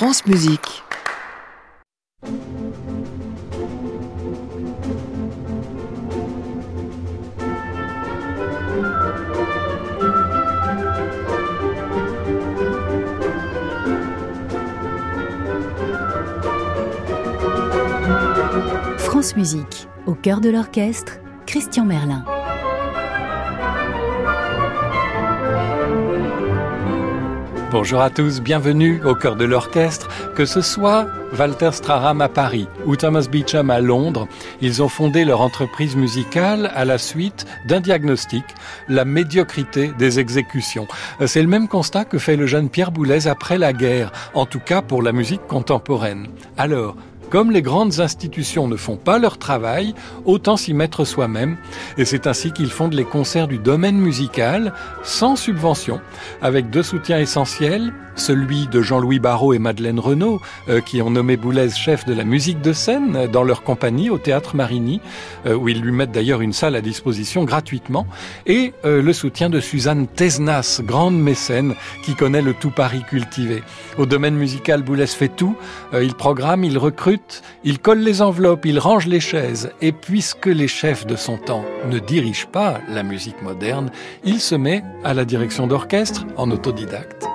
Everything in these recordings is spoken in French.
France Musique. France Musique, au cœur de l'orchestre, Christian Merlin. Bonjour à tous, bienvenue au cœur de l'orchestre. Que ce soit Walter Straham à Paris ou Thomas Beecham à Londres, ils ont fondé leur entreprise musicale à la suite d'un diagnostic, la médiocrité des exécutions. C'est le même constat que fait le jeune Pierre Boulez après la guerre, en tout cas pour la musique contemporaine. Alors, comme les grandes institutions ne font pas leur travail, autant s'y mettre soi-même. Et c'est ainsi qu'ils fondent les concerts du domaine musical, sans subvention, avec deux soutiens essentiels, celui de Jean-Louis Barrault et Madeleine Renaud, euh, qui ont nommé Boulez chef de la musique de scène dans leur compagnie au Théâtre Marigny, euh, où ils lui mettent d'ailleurs une salle à disposition gratuitement, et euh, le soutien de Suzanne Tesnas, grande mécène, qui connaît le tout Paris cultivé. Au domaine musical, Boulez fait tout, il programme, il recrute, il colle les enveloppes, il range les chaises, et puisque les chefs de son temps ne dirigent pas la musique moderne, il se met à la direction d'orchestre en autodidacte.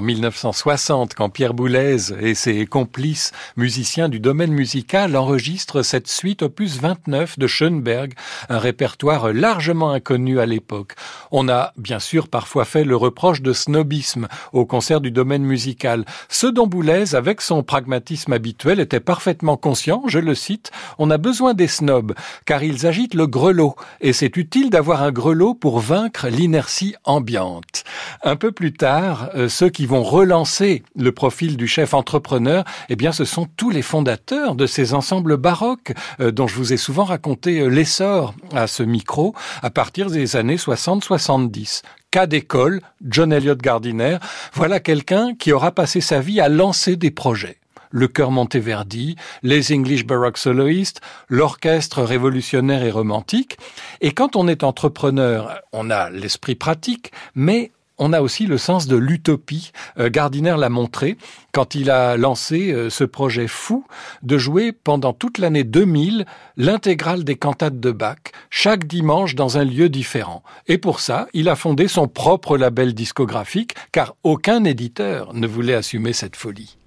En 1960 quand Pierre Boulez et ses complices musiciens du domaine musical enregistrent cette suite opus 29 de Schoenberg, un répertoire largement inconnu à l'époque. On a bien sûr parfois fait le reproche de snobisme au concert du domaine musical, ce dont Boulez, avec son pragmatisme habituel, était parfaitement conscient, je le cite, on a besoin des snobs, car ils agitent le grelot, et c'est utile d'avoir un grelot pour vaincre l'inertie ambiante. Un peu plus tard, euh, ceux qui vont relancer le profil du chef entrepreneur, eh bien, ce sont tous les fondateurs de ces ensembles baroques euh, dont je vous ai souvent raconté euh, l'essor à ce micro à partir des années 60-70 cas d'école, John Elliott Gardiner, voilà quelqu'un qui aura passé sa vie à lancer des projets le chœur Monteverdi, les English Baroque Soloists, l'orchestre révolutionnaire et romantique. Et quand on est entrepreneur, on a l'esprit pratique, mais on a aussi le sens de l'utopie. Euh, Gardiner l'a montré quand il a lancé euh, ce projet fou de jouer pendant toute l'année 2000 l'intégrale des cantates de Bach, chaque dimanche dans un lieu différent. Et pour ça, il a fondé son propre label discographique, car aucun éditeur ne voulait assumer cette folie.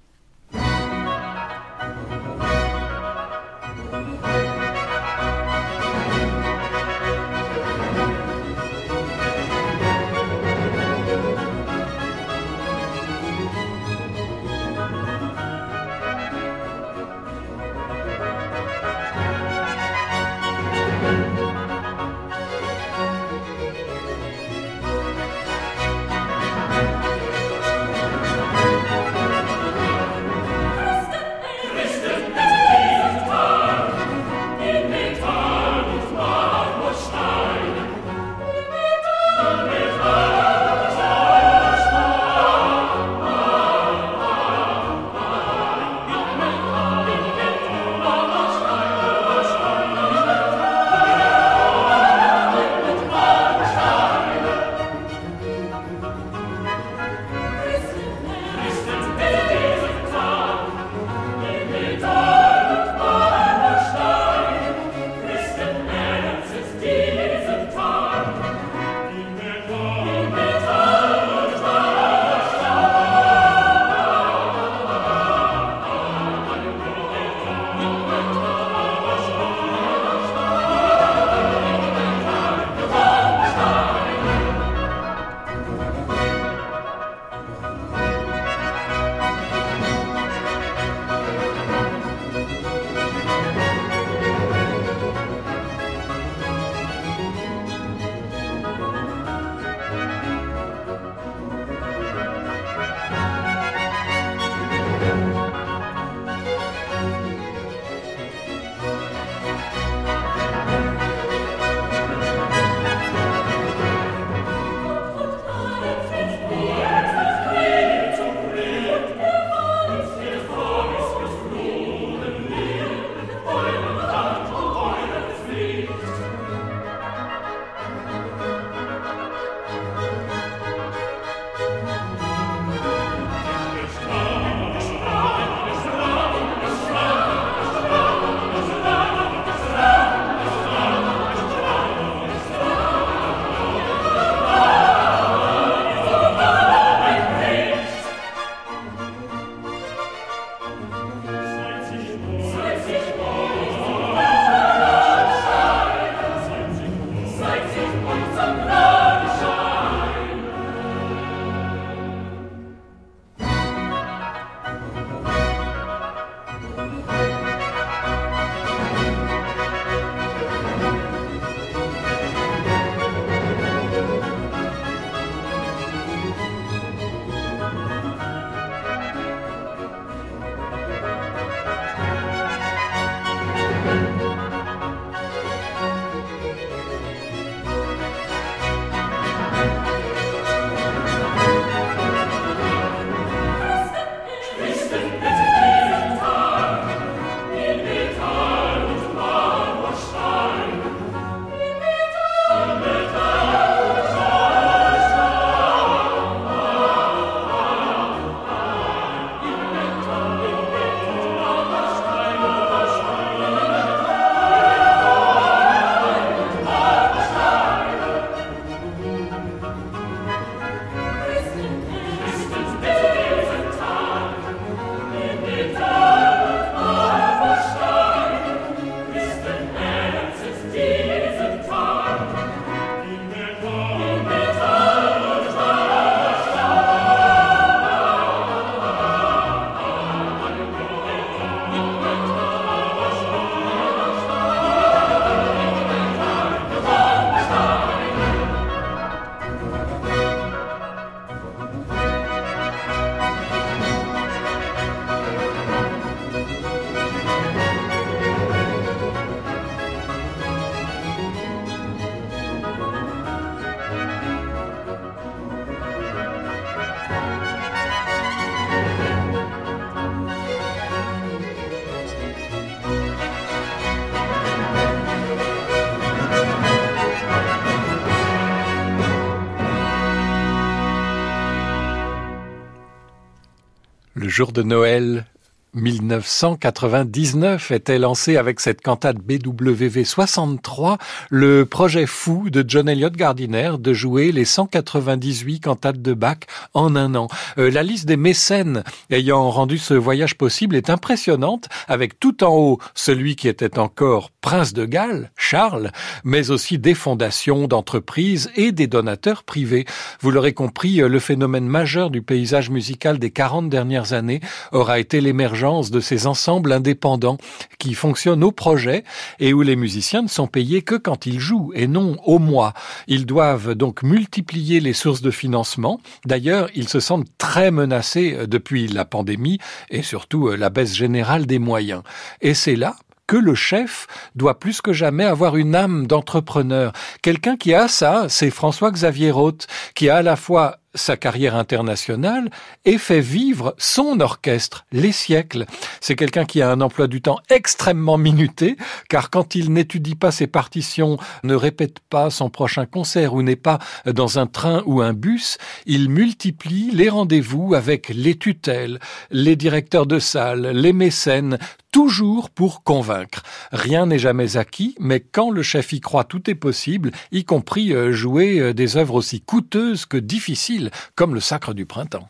Jour de Noël 1999 était lancé avec cette cantate BWV 63 le projet fou de John Elliott Gardiner de jouer les 198 cantates de Bach en un an. Euh, la liste des mécènes ayant rendu ce voyage possible est impressionnante avec tout en haut celui qui était encore prince de Galles, Charles, mais aussi des fondations d'entreprises et des donateurs privés. Vous l'aurez compris, le phénomène majeur du paysage musical des 40 dernières années aura été l'émergence de ces ensembles indépendants qui fonctionnent au projet et où les musiciens ne sont payés que quand ils jouent et non au mois. Ils doivent donc multiplier les sources de financement. D'ailleurs, ils se sentent très menacés euh, depuis la pandémie et surtout euh, la baisse générale des moyens. Et c'est là que le chef doit plus que jamais avoir une âme d'entrepreneur. Quelqu'un qui a ça, c'est François-Xavier Roth, qui a à la fois sa carrière internationale et fait vivre son orchestre, les siècles. C'est quelqu'un qui a un emploi du temps extrêmement minuté, car quand il n'étudie pas ses partitions, ne répète pas son prochain concert ou n'est pas dans un train ou un bus, il multiplie les rendez-vous avec les tutelles, les directeurs de salle, les mécènes, toujours pour convaincre. Rien n'est jamais acquis, mais quand le chef y croit, tout est possible, y compris euh, jouer euh, des œuvres aussi coûteuses que difficiles comme le sacre du printemps.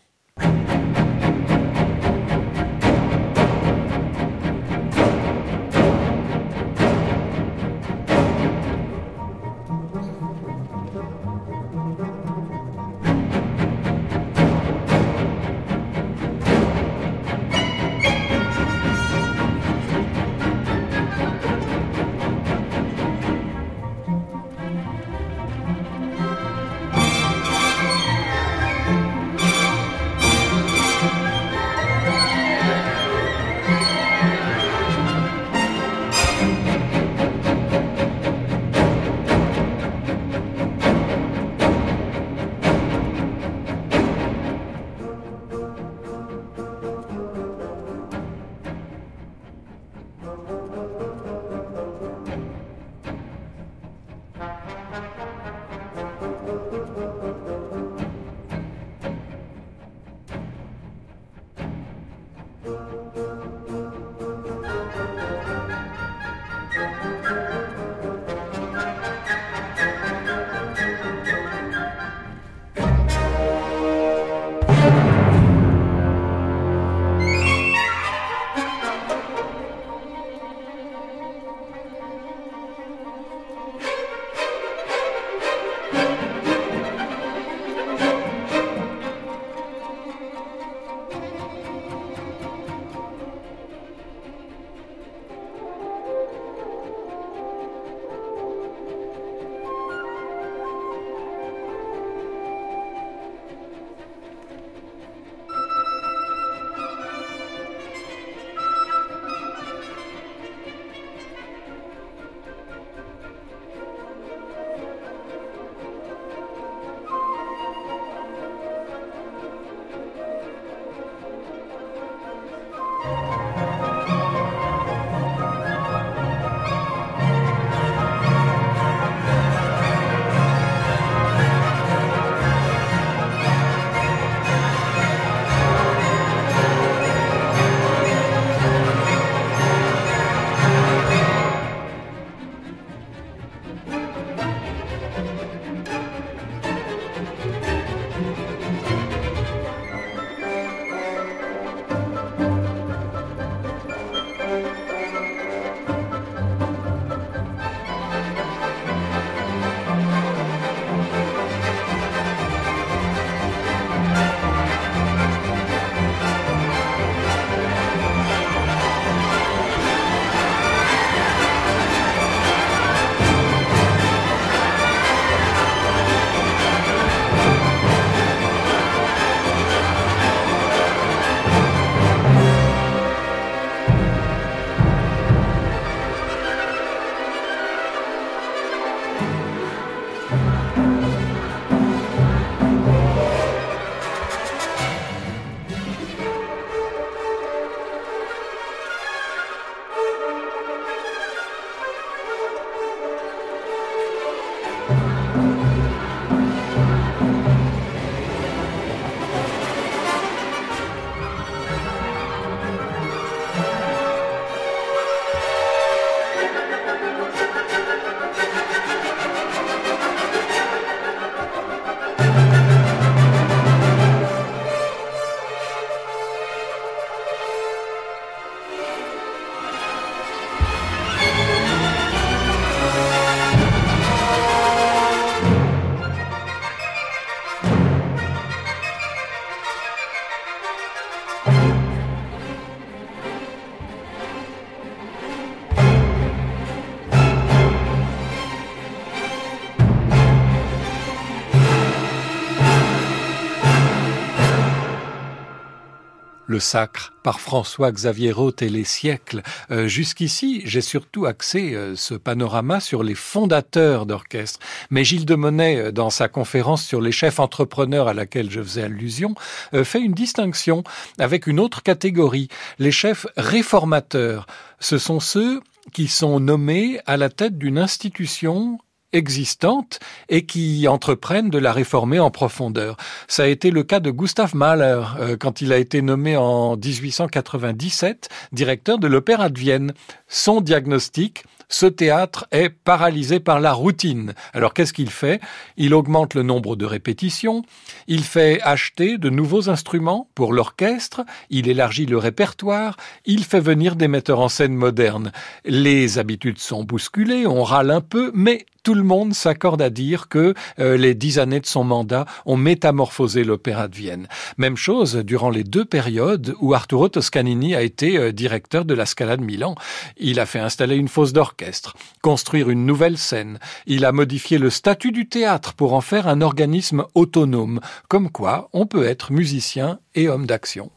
Le sacre par François-Xavier Roth et les siècles. Euh, jusqu'ici, j'ai surtout axé euh, ce panorama sur les fondateurs d'orchestre. Mais Gilles de Monet, euh, dans sa conférence sur les chefs entrepreneurs à laquelle je faisais allusion, fait une distinction avec une autre catégorie, les chefs réformateurs. Ce sont ceux qui sont nommés à la tête d'une institution existantes et qui entreprennent de la réformer en profondeur. Ça a été le cas de Gustav Mahler euh, quand il a été nommé en 1897 directeur de l'Opéra de Vienne. Son diagnostic, ce théâtre est paralysé par la routine. Alors qu'est-ce qu'il fait? Il augmente le nombre de répétitions, il fait acheter de nouveaux instruments pour l'orchestre, il élargit le répertoire, il fait venir des metteurs en scène modernes. Les habitudes sont bousculées, on râle un peu, mais tout le monde s'accorde à dire que euh, les dix années de son mandat ont métamorphosé l'opéra de Vienne. Même chose durant les deux périodes où Arturo Toscanini a été euh, directeur de la Scala de Milan. Il a fait installer une fosse d'orchestre, construire une nouvelle scène. Il a modifié le statut du théâtre pour en faire un organisme autonome. Comme quoi, on peut être musicien et homme d'action.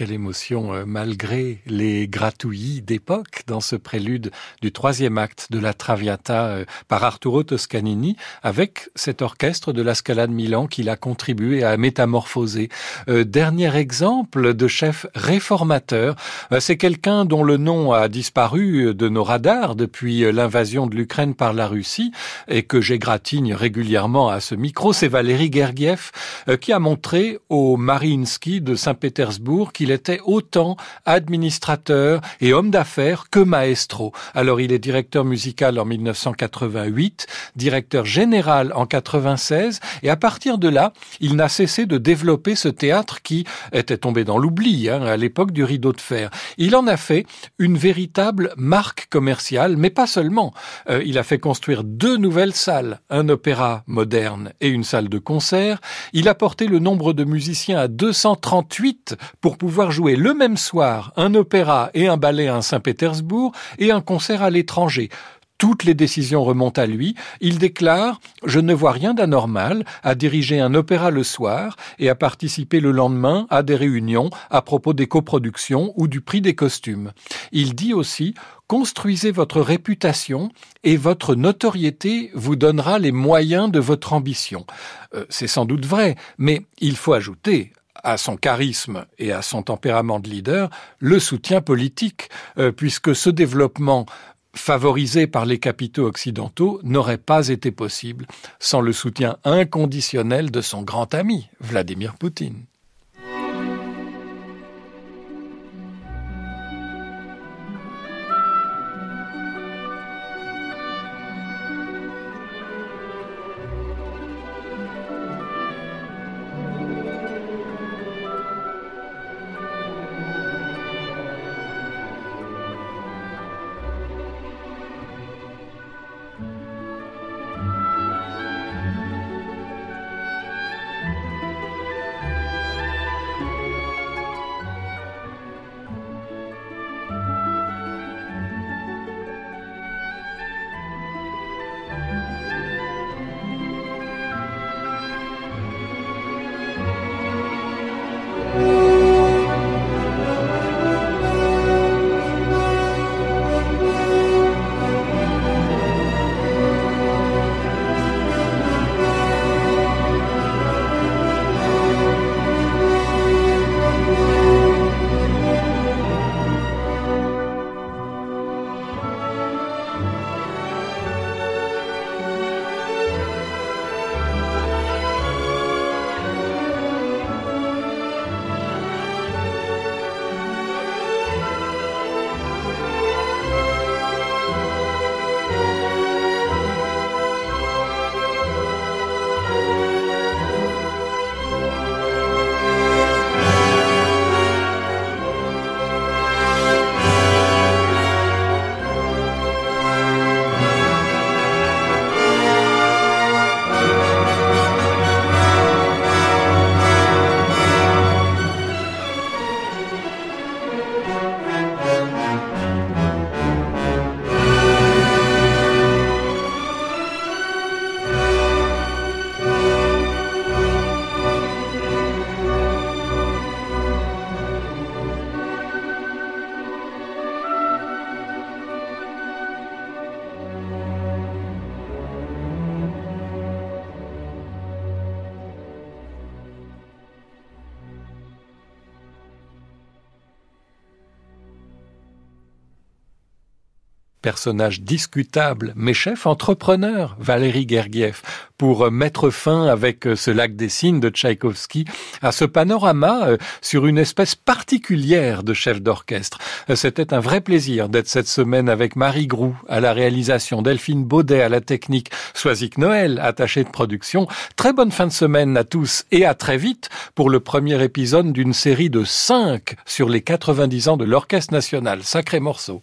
Quelle émotion, euh, malgré les gratouillis d'époque dans ce prélude du troisième acte de la Traviata euh, par Arturo Toscanini, avec cet orchestre de la Milan qu'il a contribué à métamorphoser. Euh, dernier exemple de chef réformateur, c'est quelqu'un dont le nom a disparu de nos radars depuis l'invasion de l'Ukraine par la Russie et que j'égratigne régulièrement à ce micro, c'est Valéry Gergiev qui a montré au Mariinsky de Saint-Pétersbourg était autant administrateur et homme d'affaires que maestro. Alors il est directeur musical en 1988, directeur général en 96, et à partir de là, il n'a cessé de développer ce théâtre qui était tombé dans l'oubli hein, à l'époque du rideau de fer. Il en a fait une véritable marque commerciale, mais pas seulement. Euh, il a fait construire deux nouvelles salles, un opéra moderne et une salle de concert. Il a porté le nombre de musiciens à 238 pour pouvoir jouer le même soir un opéra et un ballet à Saint-Pétersbourg et un concert à l'étranger. Toutes les décisions remontent à lui. Il déclare ⁇ Je ne vois rien d'anormal à diriger un opéra le soir et à participer le lendemain à des réunions à propos des coproductions ou du prix des costumes. Il dit aussi ⁇ Construisez votre réputation et votre notoriété vous donnera les moyens de votre ambition. Euh, c'est sans doute vrai, mais il faut ajouter, à son charisme et à son tempérament de leader le soutien politique, euh, puisque ce développement favorisé par les capitaux occidentaux n'aurait pas été possible sans le soutien inconditionnel de son grand ami, Vladimir Poutine. Personnage discutable, mais chef entrepreneur, Valérie Gergiev, pour mettre fin avec ce lac des signes de Tchaïkovski à ce panorama euh, sur une espèce particulière de chef d'orchestre. C'était un vrai plaisir d'être cette semaine avec Marie Groux à la réalisation, Delphine Baudet à la technique, Soisic Noël attaché de production. Très bonne fin de semaine à tous et à très vite pour le premier épisode d'une série de cinq sur les 90 ans de l'Orchestre national. Sacré morceau